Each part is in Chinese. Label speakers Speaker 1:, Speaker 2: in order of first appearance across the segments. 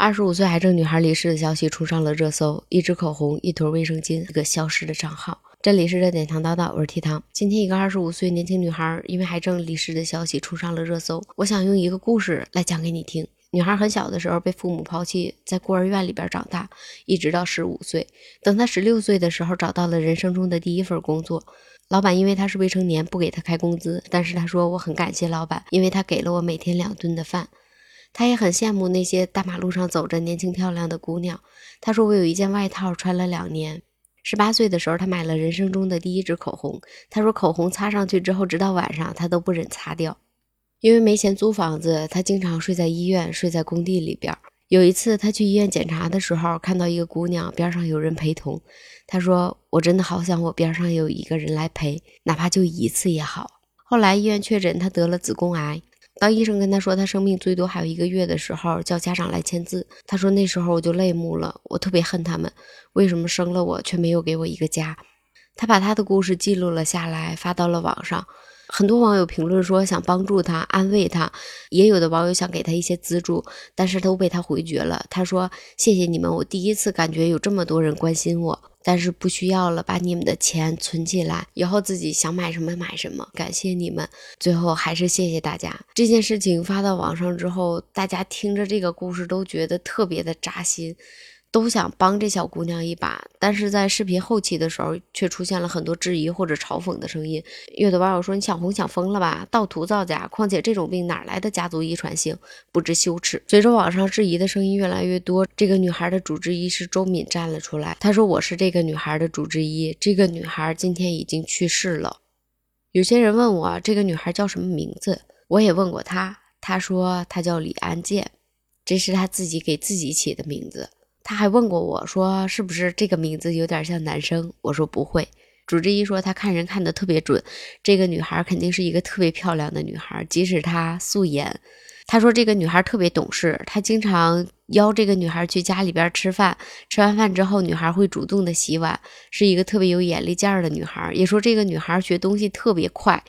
Speaker 1: 二十五岁癌症女孩离世的消息冲上了热搜，一支口红，一坨卫生巾，一个消失的账号。这里是热点糖叨叨，我是提糖。今天一个二十五岁年轻女孩因为癌症离世的消息冲上了热搜，我想用一个故事来讲给你听。女孩很小的时候被父母抛弃，在孤儿院里边长大，一直到十五岁。等她十六岁的时候，找到了人生中的第一份工作。老板因为她是未成年，不给她开工资，但是她说我很感谢老板，因为他给了我每天两顿的饭。他也很羡慕那些大马路上走着年轻漂亮的姑娘。他说：“我有一件外套穿了两年。十八岁的时候，他买了人生中的第一支口红。他说，口红擦上去之后，直到晚上他都不忍擦掉，因为没钱租房子，他经常睡在医院，睡在工地里边。有一次他去医院检查的时候，看到一个姑娘边上有人陪同。他说：我真的好想我边上有一个人来陪，哪怕就一次也好。后来医院确诊他得了子宫癌。”当医生跟他说他生命最多还有一个月的时候，叫家长来签字。他说那时候我就泪目了，我特别恨他们，为什么生了我却没有给我一个家？他把他的故事记录了下来，发到了网上。很多网友评论说想帮助他、安慰他，也有的网友想给他一些资助，但是都被他回绝了。他说：“谢谢你们，我第一次感觉有这么多人关心我。”但是不需要了，把你们的钱存起来，以后自己想买什么买什么。感谢你们，最后还是谢谢大家。这件事情发到网上之后，大家听着这个故事都觉得特别的扎心。都想帮这小姑娘一把，但是在视频后期的时候，却出现了很多质疑或者嘲讽的声音。有的网友说：“你想红想疯了吧？盗图造假，况且这种病哪来的家族遗传性？不知羞耻。”随着网上质疑的声音越来越多，这个女孩的主治医师周敏站了出来，她说：“我是这个女孩的主治医，这个女孩今天已经去世了。”有些人问我这个女孩叫什么名字，我也问过她，她说她叫李安建，这是她自己给自己起的名字。他还问过我说：“是不是这个名字有点像男生？”我说：“不会。”主治医说他看人看得特别准，这个女孩肯定是一个特别漂亮的女孩，即使她素颜。他说这个女孩特别懂事，他经常邀这个女孩去家里边吃饭，吃完饭之后，女孩会主动的洗碗，是一个特别有眼力劲儿的女孩。也说这个女孩学东西特别快，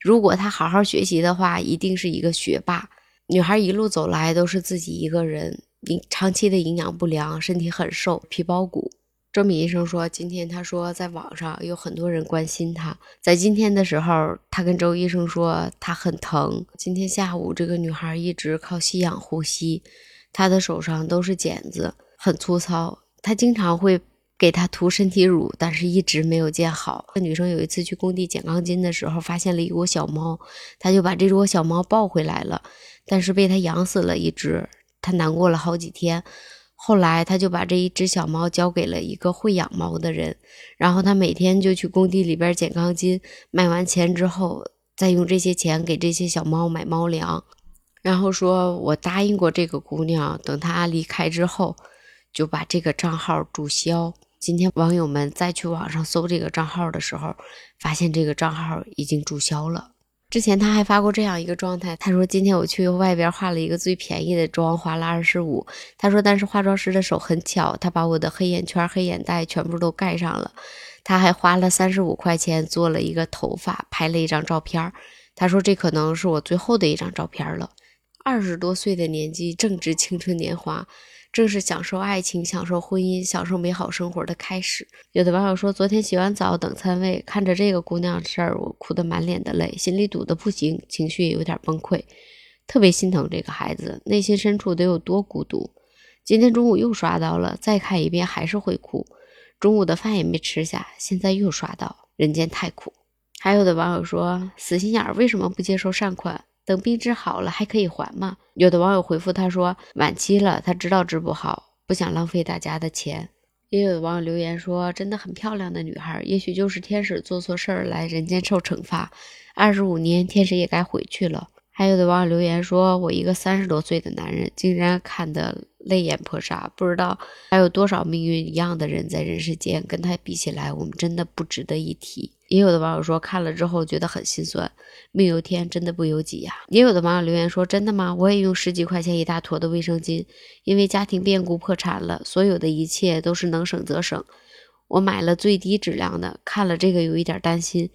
Speaker 1: 如果她好好学习的话，一定是一个学霸。女孩一路走来都是自己一个人。营长期的营养不良，身体很瘦，皮包骨。周敏医生说，今天他说在网上有很多人关心他。在今天的时候，他跟周医生说他很疼。今天下午，这个女孩一直靠吸氧呼吸，她的手上都是茧子，很粗糙。他经常会给她涂身体乳，但是一直没有见好。这女生有一次去工地捡钢筋的时候，发现了一窝小猫，她就把这窝小猫抱回来了，但是被他养死了一只。他难过了好几天，后来他就把这一只小猫交给了一个会养猫的人，然后他每天就去工地里边捡钢筋，卖完钱之后，再用这些钱给这些小猫买猫粮，然后说我答应过这个姑娘，等她离开之后，就把这个账号注销。今天网友们再去网上搜这个账号的时候，发现这个账号已经注销了。之前他还发过这样一个状态，他说今天我去外边化了一个最便宜的妆，花了二十五。他说但是化妆师的手很巧，他把我的黑眼圈、黑眼袋全部都盖上了。他还花了三十五块钱做了一个头发，拍了一张照片。他说这可能是我最后的一张照片了。二十多岁的年纪，正值青春年华。正是享受爱情、享受婚姻、享受美好生活的开始。有的网友说，昨天洗完澡等餐位，看着这个姑娘的事儿，我哭得满脸的泪，心里堵得不行，情绪也有点崩溃，特别心疼这个孩子，内心深处得有多孤独。今天中午又刷到了，再看一遍还是会哭。中午的饭也没吃下，现在又刷到，人间太苦。还有的网友说，死心眼儿，为什么不接受善款？等病治好了还可以还吗？有的网友回复他说：“晚期了，他知道治不好，不想浪费大家的钱。”也有的网友留言说：“真的很漂亮的女孩，也许就是天使做错事儿来人间受惩罚，二十五年天使也该回去了。”还有的网友留言说：“我一个三十多岁的男人，竟然看得泪眼婆娑，不知道还有多少命运一样的人在人世间，跟他比起来，我们真的不值得一提。”也有的网友说看了之后觉得很心酸，命由天，真的不由己呀。也有的网友留言说：“真的吗？我也用十几块钱一大坨的卫生巾，因为家庭变故破产了，所有的一切都是能省则省。我买了最低质量的，看了这个有一点担心，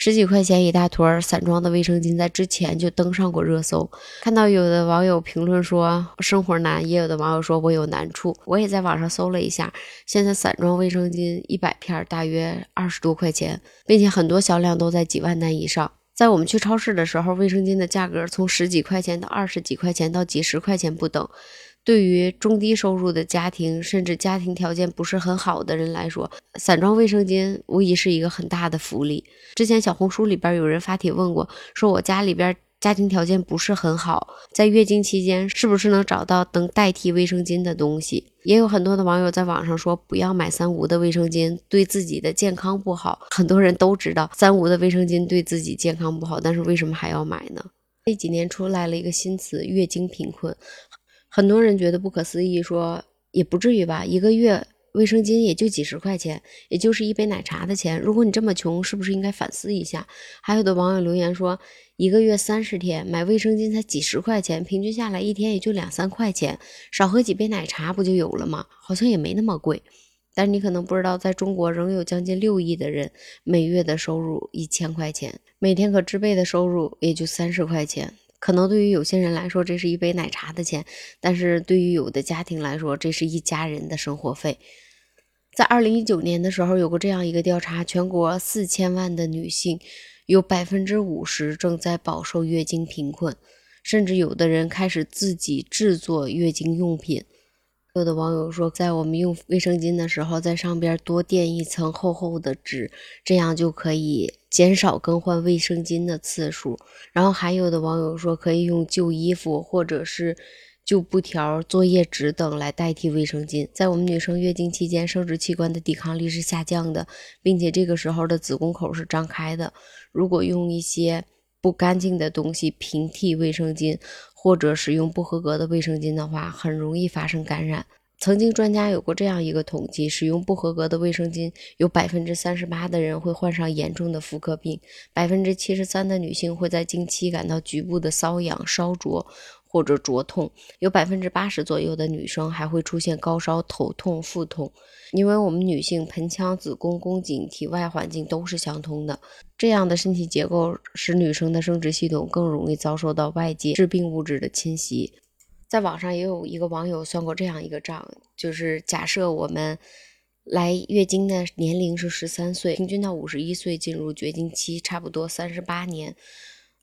Speaker 1: 十几块钱一大坨散装的卫生巾，在之前就登上过热搜。看到有的网友评论说生活难，也有的网友说我有难处。我也在网上搜了一下，现在散装卫生巾一百片大约二十多块钱，并且很多销量都在几万单以上。在我们去超市的时候，卫生巾的价格从十几块钱到二十几块钱到几十块钱不等。对于中低收入的家庭，甚至家庭条件不是很好的人来说，散装卫生巾无疑是一个很大的福利。之前小红书里边有人发帖问过，说我家里边家庭条件不是很好，在月经期间是不是能找到能代替卫生巾的东西？也有很多的网友在网上说，不要买三无的卫生巾，对自己的健康不好。很多人都知道三无的卫生巾对自己健康不好，但是为什么还要买呢？这几年出来了一个新词——月经贫困。很多人觉得不可思议，说也不至于吧，一个月卫生巾也就几十块钱，也就是一杯奶茶的钱。如果你这么穷，是不是应该反思一下？还有的网友留言说，一个月三十天买卫生巾才几十块钱，平均下来一天也就两三块钱，少喝几杯奶茶不就有了吗？好像也没那么贵。但你可能不知道，在中国仍有将近六亿的人每月的收入一千块钱，每天可支配的收入也就三十块钱。可能对于有些人来说，这是一杯奶茶的钱，但是对于有的家庭来说，这是一家人的生活费。在二零一九年的时候，有过这样一个调查：全国四千万的女性，有百分之五十正在饱受月经贫困，甚至有的人开始自己制作月经用品。有的网友说，在我们用卫生巾的时候，在上边多垫一层厚厚的纸，这样就可以减少更换卫生巾的次数。然后还有的网友说，可以用旧衣服或者是旧布条、作业纸等来代替卫生巾。在我们女生月经期间，生殖器官的抵抗力是下降的，并且这个时候的子宫口是张开的。如果用一些不干净的东西平替卫生巾，或者使用不合格的卫生巾的话，很容易发生感染。曾经专家有过这样一个统计：使用不合格的卫生巾，有百分之三十八的人会患上严重的妇科病，百分之七十三的女性会在经期感到局部的瘙痒、烧灼。或者灼痛，有百分之八十左右的女生还会出现高烧、头痛、腹痛，因为我们女性盆腔、子宫、宫颈、体外环境都是相通的，这样的身体结构使女生的生殖系统更容易遭受到外界致病物质的侵袭。在网上也有一个网友算过这样一个账，就是假设我们来月经的年龄是十三岁，平均到五十一岁进入绝经期，差不多三十八年。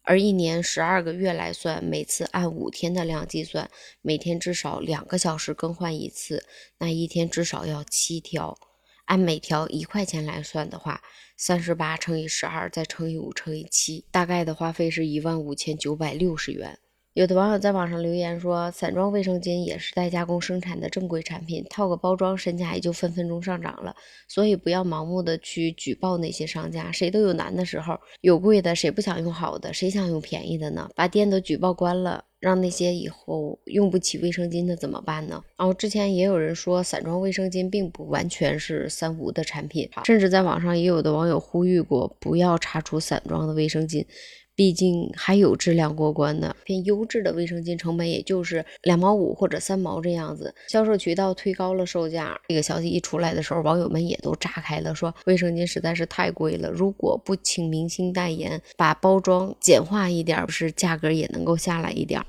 Speaker 1: 而一年十二个月来算，每次按五天的量计算，每天至少两个小时更换一次，那一天至少要七条。按每条一块钱来算的话，三十八乘以十二再乘以五乘以七，大概的花费是一万五千九百六十元。有的网友在网上留言说，散装卫生巾也是代加工生产的正规产品，套个包装，身价也就分分钟上涨了。所以不要盲目的去举报那些商家，谁都有难的时候，有贵的谁不想用好的，谁想用便宜的呢？把店都举报关了，让那些以后用不起卫生巾的怎么办呢？然后之前也有人说，散装卫生巾并不完全是三无的产品，甚至在网上也有的网友呼吁过，不要查出散装的卫生巾。毕竟还有质量过关的偏优质的卫生巾，成本也就是两毛五或者三毛这样子。销售渠道推高了售价，这个消息一出来的时候，网友们也都炸开了，说卫生巾实在是太贵了。如果不请明星代言，把包装简化一点，不是价格也能够下来一点。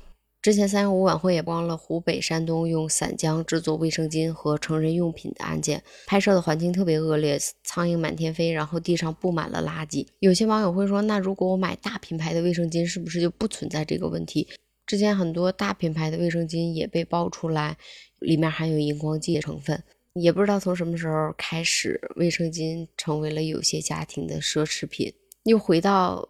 Speaker 1: 之前三幺五晚会也曝光了湖北、山东用散浆制作卫生巾和成人用品的案件，拍摄的环境特别恶劣，苍蝇满天飞，然后地上布满了垃圾。有些网友会说，那如果我买大品牌的卫生巾，是不是就不存在这个问题？之前很多大品牌的卫生巾也被爆出来，里面含有荧光剂成分，也不知道从什么时候开始，卫生巾成为了有些家庭的奢侈品。又回到。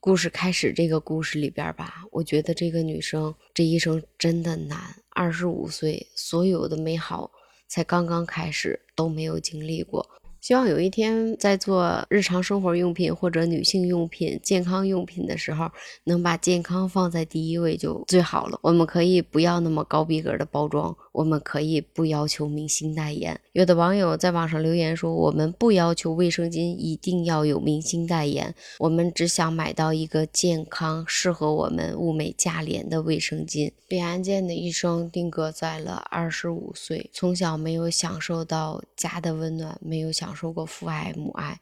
Speaker 1: 故事开始，这个故事里边吧，我觉得这个女生这一生真的难。二十五岁，所有的美好才刚刚开始，都没有经历过。希望有一天在做日常生活用品或者女性用品、健康用品的时候，能把健康放在第一位就最好了。我们可以不要那么高逼格的包装，我们可以不要求明星代言。有的网友在网上留言说：“我们不要求卫生巾一定要有明星代言，我们只想买到一个健康、适合我们物美价廉的卫生巾。”李安健的一生定格在了二十五岁，从小没有享受到家的温暖，没有享享受过父爱母爱，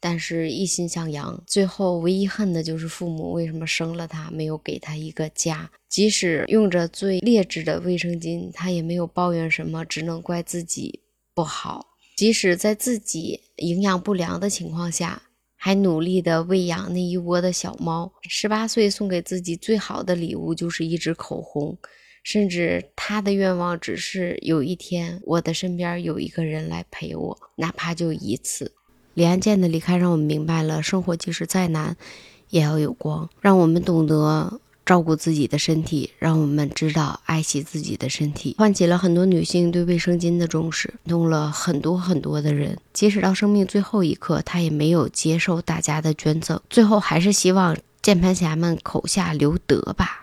Speaker 1: 但是一心向阳，最后唯一恨的就是父母为什么生了他，没有给他一个家。即使用着最劣质的卫生巾，他也没有抱怨什么，只能怪自己不好。即使在自己营养不良的情况下，还努力的喂养那一窝的小猫。十八岁送给自己最好的礼物就是一支口红，甚至他的愿望只是有一天我的身边有一个人来陪我，哪怕就一次。李安健的离开让我们明白了，生活即使再难，也要有光，让我们懂得照顾自己的身体，让我们知道爱惜自己的身体，唤起了很多女性对卫生巾的重视，动了很多很多的人。即使到生命最后一刻，他也没有接受大家的捐赠，最后还是希望键盘侠们口下留德吧。